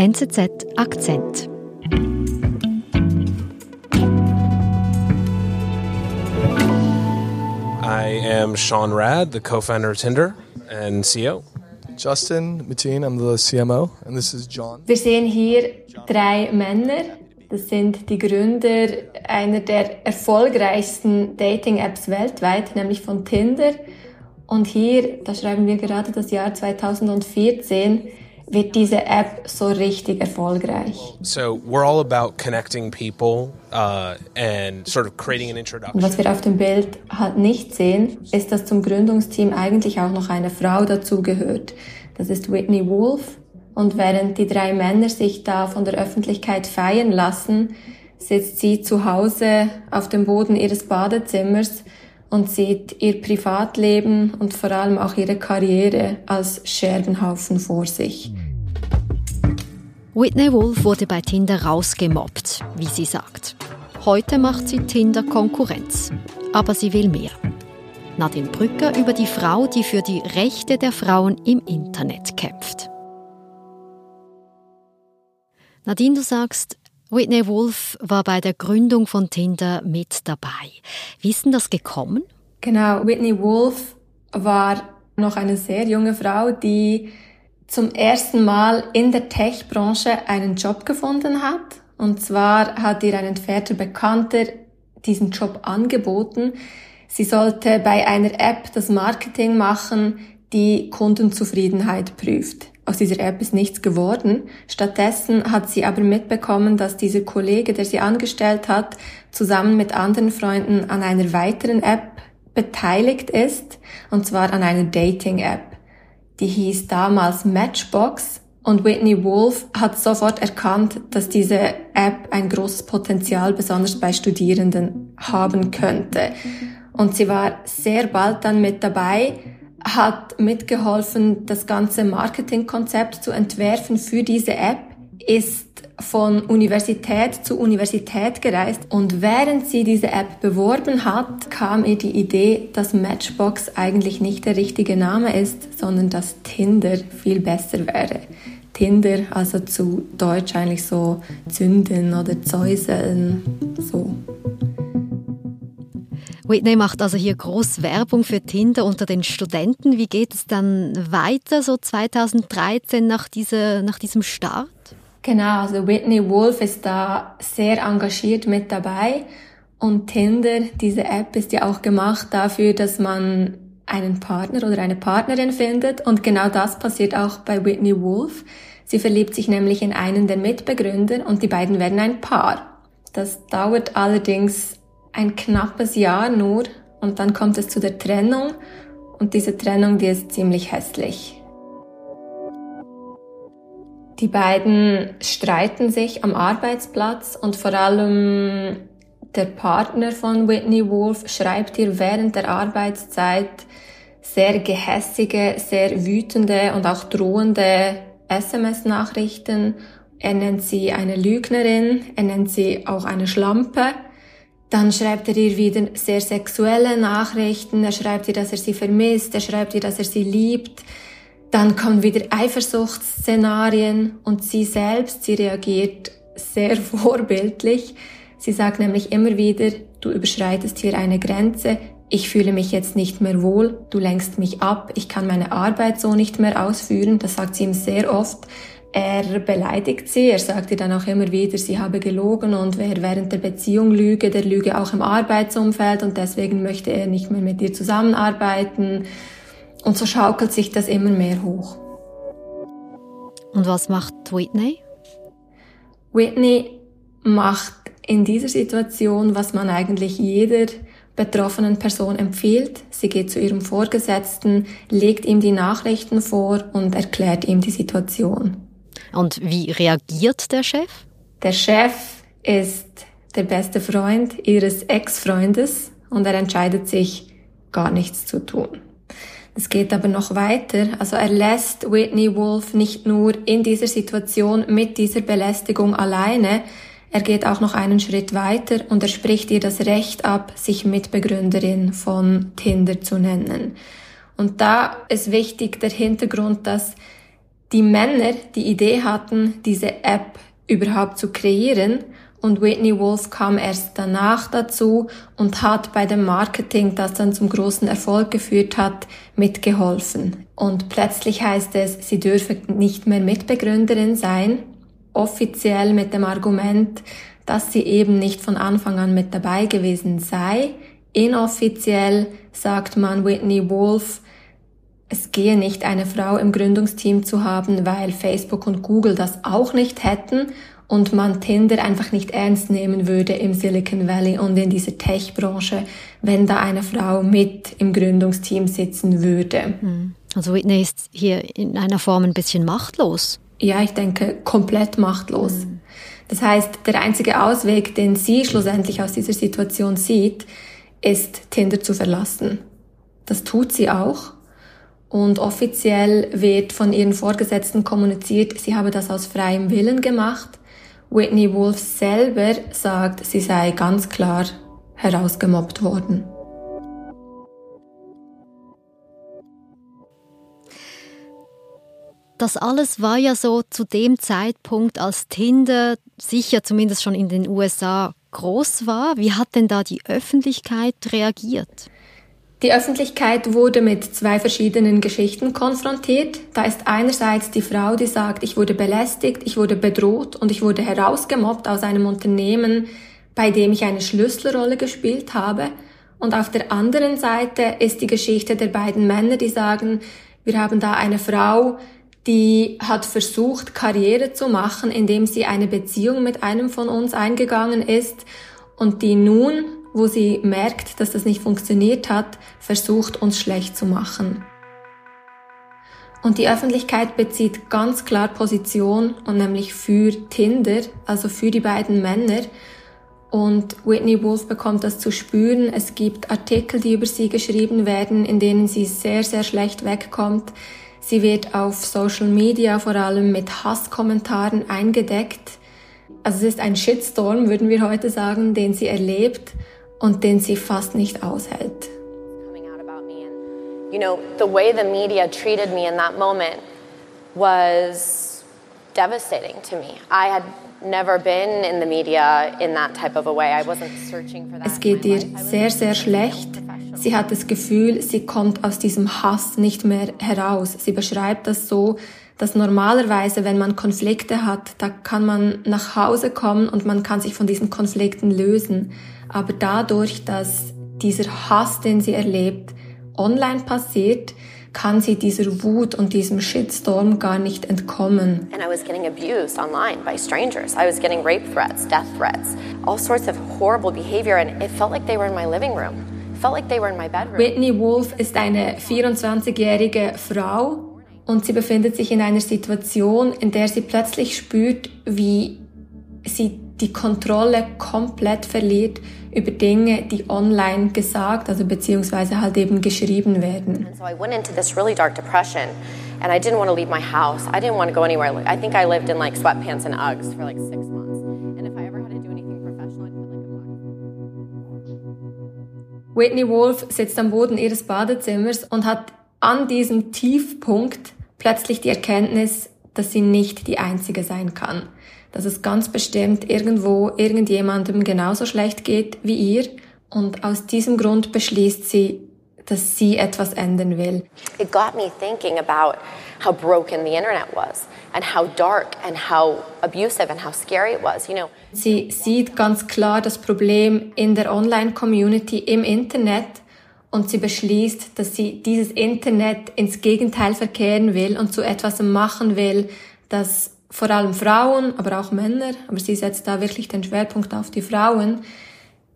NZZ Akzent. I am Sean Rad, the co-founder of Tinder and CEO. Justin Mateen, I'm the CMO, and this is John. Wir sehen hier drei Männer. Das sind die Gründer einer der erfolgreichsten Dating-Apps weltweit, nämlich von Tinder. Und hier, da schreiben wir gerade das Jahr 2014, wird diese App so richtig erfolgreich. So we're all about connecting people uh, and sort of creating an introduction. was wir auf dem Bild halt nicht sehen, ist, dass zum Gründungsteam eigentlich auch noch eine Frau dazugehört. Das ist Whitney Wolf. Und während die drei Männer sich da von der Öffentlichkeit feiern lassen, sitzt sie zu Hause auf dem Boden ihres Badezimmers und sieht ihr Privatleben und vor allem auch ihre Karriere als Scherbenhaufen vor sich. Whitney Wolf wurde bei Tinder rausgemobbt, wie sie sagt. Heute macht sie Tinder Konkurrenz. Aber sie will mehr. Nadine Brücker über die Frau, die für die Rechte der Frauen im Internet kämpft. Nadine, du sagst, Whitney Wolf war bei der Gründung von Tinder mit dabei. Wie ist denn das gekommen? Genau, Whitney Wolf war noch eine sehr junge Frau, die zum ersten Mal in der Tech-Branche einen Job gefunden hat. Und zwar hat ihr ein entfernter Bekannter diesen Job angeboten. Sie sollte bei einer App das Marketing machen, die Kundenzufriedenheit prüft. Aus dieser App ist nichts geworden. Stattdessen hat sie aber mitbekommen, dass dieser Kollege, der sie angestellt hat, zusammen mit anderen Freunden an einer weiteren App beteiligt ist, und zwar an einer Dating-App. Die hieß damals Matchbox und Whitney Wolf hat sofort erkannt, dass diese App ein großes Potenzial besonders bei Studierenden haben könnte. Und sie war sehr bald dann mit dabei, hat mitgeholfen, das ganze Marketingkonzept zu entwerfen für diese App, ist von Universität zu Universität gereist und während sie diese App beworben hat, kam ihr die Idee, dass Matchbox eigentlich nicht der richtige Name ist, sondern dass Tinder viel besser wäre. Tinder, also zu Deutsch eigentlich so zünden oder zäuseln, so. Whitney macht also hier groß Werbung für Tinder unter den Studenten. Wie geht es dann weiter, so 2013 nach, dieser, nach diesem Start? Genau, also Whitney Wolf ist da sehr engagiert mit dabei. Und Tinder, diese App ist ja auch gemacht dafür, dass man einen Partner oder eine Partnerin findet. Und genau das passiert auch bei Whitney Wolf. Sie verliebt sich nämlich in einen der Mitbegründer und die beiden werden ein Paar. Das dauert allerdings ein knappes Jahr nur und dann kommt es zu der Trennung und diese Trennung, die ist ziemlich hässlich. Die beiden streiten sich am Arbeitsplatz und vor allem der Partner von Whitney Wolf schreibt ihr während der Arbeitszeit sehr gehässige, sehr wütende und auch drohende SMS-Nachrichten. Er nennt sie eine Lügnerin, er nennt sie auch eine Schlampe. Dann schreibt er ihr wieder sehr sexuelle Nachrichten, er schreibt ihr, dass er sie vermisst, er schreibt ihr, dass er sie liebt. Dann kommen wieder Eifersuchtsszenarien und sie selbst, sie reagiert sehr vorbildlich. Sie sagt nämlich immer wieder, du überschreitest hier eine Grenze, ich fühle mich jetzt nicht mehr wohl, du lenkst mich ab, ich kann meine Arbeit so nicht mehr ausführen, das sagt sie ihm sehr oft. Er beleidigt sie, er sagt ihr dann auch immer wieder, sie habe gelogen und wer während der Beziehung lüge, der lüge auch im Arbeitsumfeld und deswegen möchte er nicht mehr mit ihr zusammenarbeiten. Und so schaukelt sich das immer mehr hoch. Und was macht Whitney? Whitney macht in dieser Situation, was man eigentlich jeder betroffenen Person empfiehlt. Sie geht zu ihrem Vorgesetzten, legt ihm die Nachrichten vor und erklärt ihm die Situation. Und wie reagiert der Chef? Der Chef ist der beste Freund ihres Ex-Freundes und er entscheidet sich, gar nichts zu tun. Es geht aber noch weiter. Also er lässt Whitney Wolf nicht nur in dieser Situation mit dieser Belästigung alleine, er geht auch noch einen Schritt weiter und er spricht ihr das Recht ab, sich Mitbegründerin von Tinder zu nennen. Und da ist wichtig der Hintergrund, dass die Männer die Idee hatten, diese App überhaupt zu kreieren und Whitney Wolf kam erst danach dazu und hat bei dem Marketing, das dann zum großen Erfolg geführt hat, mitgeholfen. Und plötzlich heißt es, sie dürfe nicht mehr Mitbegründerin sein, offiziell mit dem Argument, dass sie eben nicht von Anfang an mit dabei gewesen sei. Inoffiziell sagt man Whitney Wolf, es gehe nicht, eine Frau im Gründungsteam zu haben, weil Facebook und Google das auch nicht hätten und man Tinder einfach nicht ernst nehmen würde im Silicon Valley und in dieser Tech-Branche, wenn da eine Frau mit im Gründungsteam sitzen würde. Hm. Also Whitney ist hier in einer Form ein bisschen machtlos. Ja, ich denke, komplett machtlos. Mhm. Das heißt, der einzige Ausweg, den sie schlussendlich aus dieser Situation sieht, ist Tinder zu verlassen. Das tut sie auch. Und offiziell wird von ihren Vorgesetzten kommuniziert, sie habe das aus freiem Willen gemacht. Whitney Wolf selber sagt, sie sei ganz klar herausgemobbt worden. Das alles war ja so zu dem Zeitpunkt, als Tinder sicher zumindest schon in den USA groß war. Wie hat denn da die Öffentlichkeit reagiert? Die Öffentlichkeit wurde mit zwei verschiedenen Geschichten konfrontiert. Da ist einerseits die Frau, die sagt, ich wurde belästigt, ich wurde bedroht und ich wurde herausgemobbt aus einem Unternehmen, bei dem ich eine Schlüsselrolle gespielt habe. Und auf der anderen Seite ist die Geschichte der beiden Männer, die sagen, wir haben da eine Frau, die hat versucht, Karriere zu machen, indem sie eine Beziehung mit einem von uns eingegangen ist und die nun, wo sie merkt, dass das nicht funktioniert hat, versucht, uns schlecht zu machen. Und die Öffentlichkeit bezieht ganz klar Position und nämlich für Tinder, also für die beiden Männer. Und Whitney Wolf bekommt das zu spüren. Es gibt Artikel, die über sie geschrieben werden, in denen sie sehr, sehr schlecht wegkommt. Sie wird auf Social Media vor allem mit Hasskommentaren eingedeckt. Also es ist ein Shitstorm, würden wir heute sagen, den sie erlebt und den sie fast nicht aushält. You know, the way the media treated me in that moment was devastating to me. I had never been in the media in that type of a way. I wasn't searching for that. Es geht ihr sehr, sehr schlecht. Sie hat das Gefühl, sie kommt aus diesem Hass nicht mehr heraus. Sie beschreibt das so, dass normalerweise, wenn man Konflikte hat, da kann man nach Hause kommen und man kann sich von diesen Konflikten lösen. Aber dadurch, dass dieser Hass, den sie erlebt, online passiert, kann sie dieser Wut und diesem Shitstorm gar nicht entkommen. And I was getting abused online by strangers. I was getting rape threats, death threats, all sorts of horrible behavior and it felt like they were in my living room. Whitney Wolf ist eine 24-jährige Frau und sie befindet sich in einer Situation, in der sie plötzlich spürt, wie sie die Kontrolle komplett verliert über Dinge, die online gesagt, also beziehungsweise halt eben geschrieben werden. And so I went into this really dark depression and I didn't want to leave my house. I didn't want to go anywhere. I think I lived in like sweatpants and Uggs for like six months. And if I ever had to do anything professional, I'd put like a Whitney Wolf sitzt am Boden ihres Badezimmers und hat an diesem Tiefpunkt plötzlich die Erkenntnis, dass sie nicht die Einzige sein kann dass es ganz bestimmt irgendwo irgendjemandem genauso schlecht geht wie ihr und aus diesem Grund beschließt sie, dass sie etwas ändern will. It got me thinking about how broken the internet was and how dark and how abusive and how scary it was, you know. Sie sieht ganz klar das Problem in der Online Community im Internet und sie beschließt, dass sie dieses Internet ins Gegenteil verkehren will und zu etwas machen will, das vor allem Frauen, aber auch Männer, aber sie setzt da wirklich den Schwerpunkt auf die Frauen,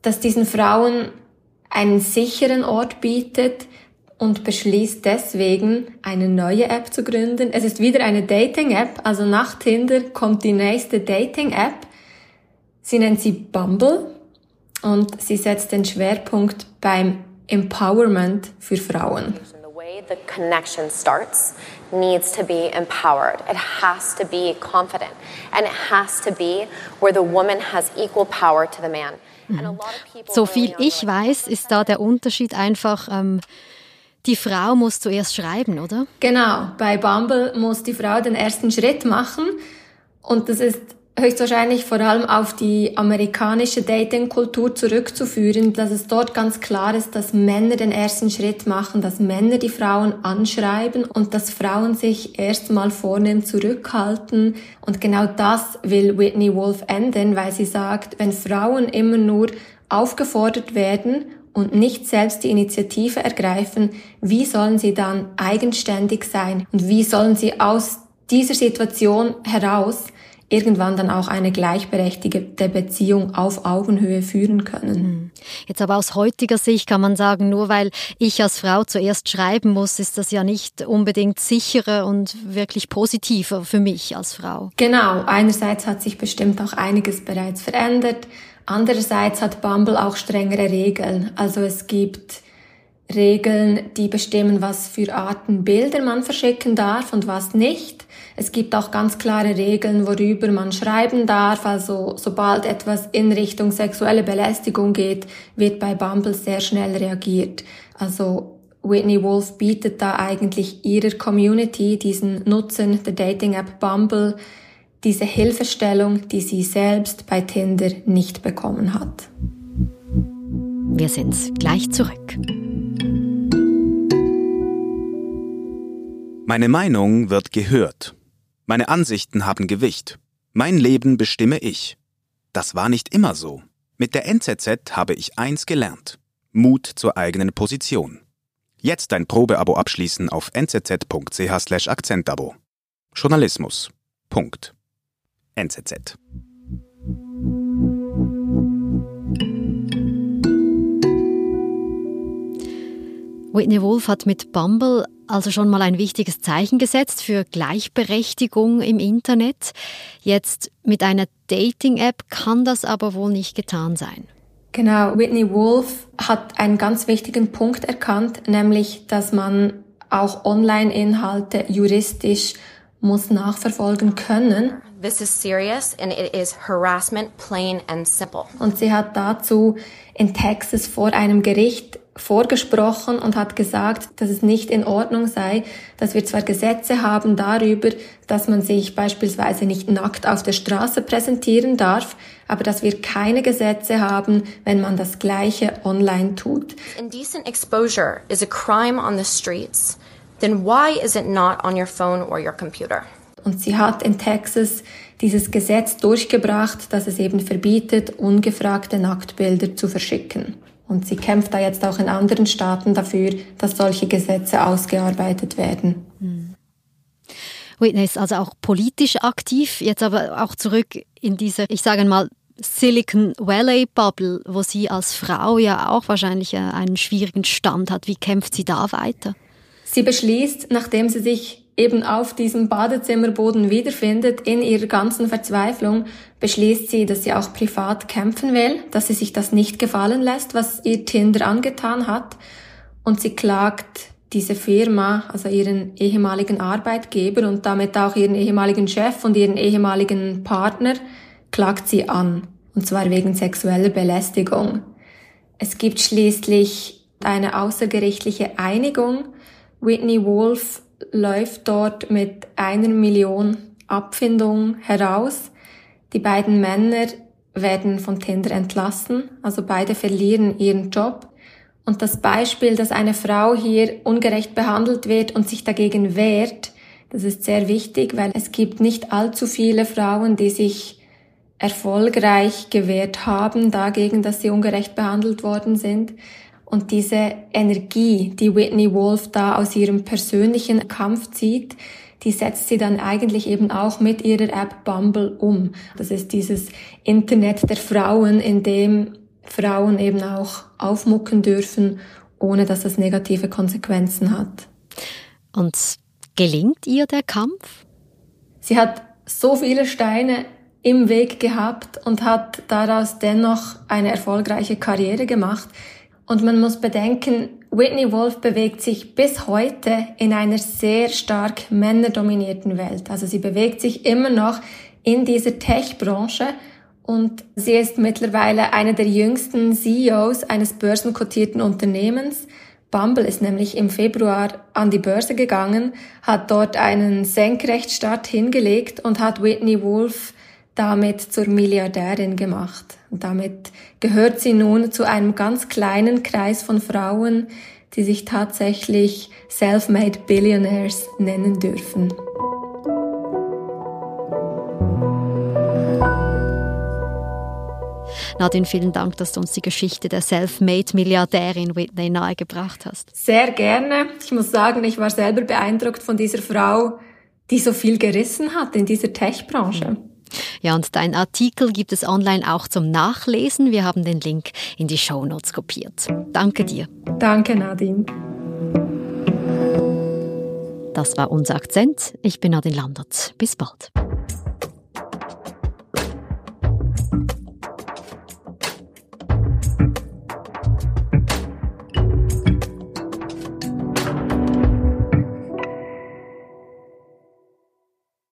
dass diesen Frauen einen sicheren Ort bietet und beschließt deswegen, eine neue App zu gründen. Es ist wieder eine Dating-App, also nach Tinder kommt die nächste Dating-App. Sie nennt sie Bumble und sie setzt den Schwerpunkt beim Empowerment für Frauen. The connection starts needs to be empowered. It has to be confident. And it has to be where the woman has equal power to the man. So viel ich weiß, ist da der Unterschied einfach, ähm, die Frau muss zuerst schreiben, oder? Genau, bei Bumble muss die Frau den ersten Schritt machen und das ist höchstwahrscheinlich vor allem auf die amerikanische Datingkultur zurückzuführen, dass es dort ganz klar ist, dass Männer den ersten Schritt machen, dass Männer die Frauen anschreiben und dass Frauen sich erstmal vornehm zurückhalten. Und genau das will Whitney Wolf ändern, weil sie sagt, wenn Frauen immer nur aufgefordert werden und nicht selbst die Initiative ergreifen, wie sollen sie dann eigenständig sein und wie sollen sie aus dieser Situation heraus irgendwann dann auch eine gleichberechtigte Beziehung auf Augenhöhe führen können. Hm. Jetzt aber aus heutiger Sicht kann man sagen, nur weil ich als Frau zuerst schreiben muss, ist das ja nicht unbedingt sicherer und wirklich positiver für mich als Frau. Genau, einerseits hat sich bestimmt auch einiges bereits verändert, andererseits hat Bumble auch strengere Regeln. Also es gibt Regeln, die bestimmen, was für Arten Bilder man verschicken darf und was nicht. Es gibt auch ganz klare Regeln, worüber man schreiben darf. Also sobald etwas in Richtung sexuelle Belästigung geht, wird bei Bumble sehr schnell reagiert. Also Whitney Wolf bietet da eigentlich ihrer Community, diesen Nutzen der Dating-App Bumble, diese Hilfestellung, die sie selbst bei Tinder nicht bekommen hat. Wir sind gleich zurück. Meine Meinung wird gehört. Meine Ansichten haben Gewicht. Mein Leben bestimme ich. Das war nicht immer so. Mit der NZZ habe ich eins gelernt. Mut zur eigenen Position. Jetzt ein Probeabo abschließen auf nzz.ch Akzentabo. Journalismus. Punkt. NZZ. Whitney Wolf hat mit Bumble also schon mal ein wichtiges Zeichen gesetzt für Gleichberechtigung im Internet. Jetzt mit einer Dating-App kann das aber wohl nicht getan sein. Genau, Whitney Wolf hat einen ganz wichtigen Punkt erkannt, nämlich, dass man auch Online-Inhalte juristisch muss nachverfolgen können. This is serious and it is harassment plain and simple. Und sie hat dazu in Texas vor einem Gericht vorgesprochen und hat gesagt, dass es nicht in Ordnung sei, dass wir zwar Gesetze haben darüber, dass man sich beispielsweise nicht nackt auf der Straße präsentieren darf, aber dass wir keine Gesetze haben, wenn man das Gleiche online tut. Indecent exposure is a crime on the streets. Then why is it not on your phone or your computer? Und sie hat in Texas dieses Gesetz durchgebracht, das es eben verbietet, ungefragte Nacktbilder zu verschicken. Und sie kämpft da jetzt auch in anderen Staaten dafür, dass solche Gesetze ausgearbeitet werden. Hm. Whitney ist also auch politisch aktiv, jetzt aber auch zurück in diese, ich sage mal, Silicon Valley Bubble, wo sie als Frau ja auch wahrscheinlich äh, einen schwierigen Stand hat. Wie kämpft sie da weiter? Sie beschließt, nachdem sie sich eben auf diesem Badezimmerboden wiederfindet, in ihrer ganzen Verzweiflung, beschließt sie, dass sie auch privat kämpfen will, dass sie sich das nicht gefallen lässt, was ihr Tinder angetan hat. Und sie klagt diese Firma, also ihren ehemaligen Arbeitgeber und damit auch ihren ehemaligen Chef und ihren ehemaligen Partner, klagt sie an. Und zwar wegen sexueller Belästigung. Es gibt schließlich eine außergerichtliche Einigung. Whitney Wolf läuft dort mit einer Million Abfindung heraus. Die beiden Männer werden von Tinder entlassen, also beide verlieren ihren Job. Und das Beispiel, dass eine Frau hier ungerecht behandelt wird und sich dagegen wehrt, das ist sehr wichtig, weil es gibt nicht allzu viele Frauen, die sich erfolgreich gewehrt haben dagegen, dass sie ungerecht behandelt worden sind. Und diese Energie, die Whitney Wolf da aus ihrem persönlichen Kampf zieht, die setzt sie dann eigentlich eben auch mit ihrer App Bumble um. Das ist dieses Internet der Frauen, in dem Frauen eben auch aufmucken dürfen, ohne dass es negative Konsequenzen hat. Und gelingt ihr der Kampf? Sie hat so viele Steine im Weg gehabt und hat daraus dennoch eine erfolgreiche Karriere gemacht. Und man muss bedenken, Whitney Wolf bewegt sich bis heute in einer sehr stark männerdominierten Welt. Also sie bewegt sich immer noch in dieser Tech-Branche und sie ist mittlerweile eine der jüngsten CEOs eines börsenkotierten Unternehmens. Bumble ist nämlich im Februar an die Börse gegangen, hat dort einen Senkrechtstart hingelegt und hat Whitney Wolf damit zur Milliardärin gemacht. Und damit gehört sie nun zu einem ganz kleinen Kreis von Frauen, die sich tatsächlich Self-Made Billionaires nennen dürfen. Nadine, vielen Dank, dass du uns die Geschichte der Self-Made-Milliardärin Whitney nahegebracht hast. Sehr gerne. Ich muss sagen, ich war selber beeindruckt von dieser Frau, die so viel gerissen hat in dieser Tech-Branche. Ja, und dein Artikel gibt es online auch zum Nachlesen. Wir haben den Link in die Show Notes kopiert. Danke dir. Danke, Nadine. Das war unser Akzent. Ich bin Nadine Landert. Bis bald.